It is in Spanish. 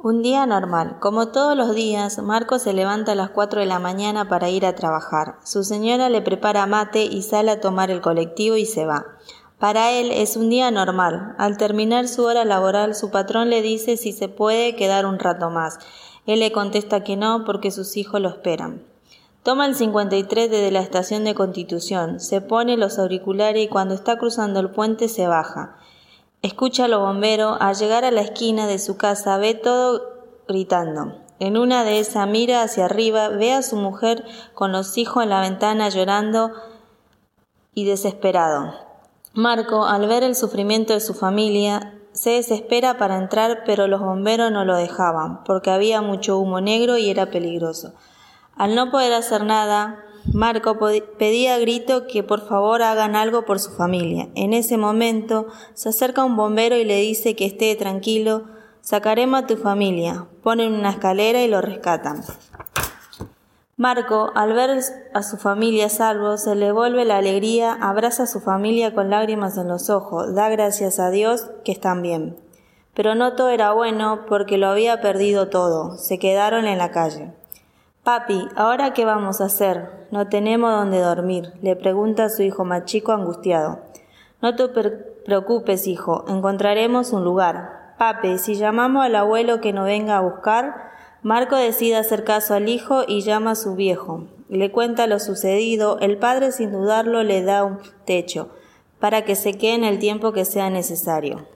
Un día normal. Como todos los días, Marco se levanta a las 4 de la mañana para ir a trabajar. Su señora le prepara mate y sale a tomar el colectivo y se va. Para él es un día normal. Al terminar su hora laboral, su patrón le dice si se puede quedar un rato más. Él le contesta que no porque sus hijos lo esperan. Toma el 53 desde la estación de Constitución, se pone los auriculares y cuando está cruzando el puente se baja. Los bomberos, al llegar a la esquina de su casa ve todo gritando. En una de esas mira hacia arriba, ve a su mujer con los hijos en la ventana llorando y desesperado. Marco, al ver el sufrimiento de su familia, se desespera para entrar, pero los bomberos no lo dejaban, porque había mucho humo negro y era peligroso. Al no poder hacer nada, Marco pedía a grito que por favor hagan algo por su familia. En ese momento se acerca un bombero y le dice que esté tranquilo, sacaremos a tu familia. Ponen una escalera y lo rescatan. Marco, al ver a su familia salvo, se le vuelve la alegría, abraza a su familia con lágrimas en los ojos, da gracias a Dios que están bien. Pero no todo era bueno porque lo había perdido todo, se quedaron en la calle. Papi, ¿ahora qué vamos a hacer? No tenemos dónde dormir, le pregunta su hijo más chico angustiado. No te preocupes, hijo, encontraremos un lugar. Papi, si llamamos al abuelo que nos venga a buscar, Marco decide hacer caso al hijo y llama a su viejo. Le cuenta lo sucedido, el padre sin dudarlo le da un techo, para que se quede en el tiempo que sea necesario.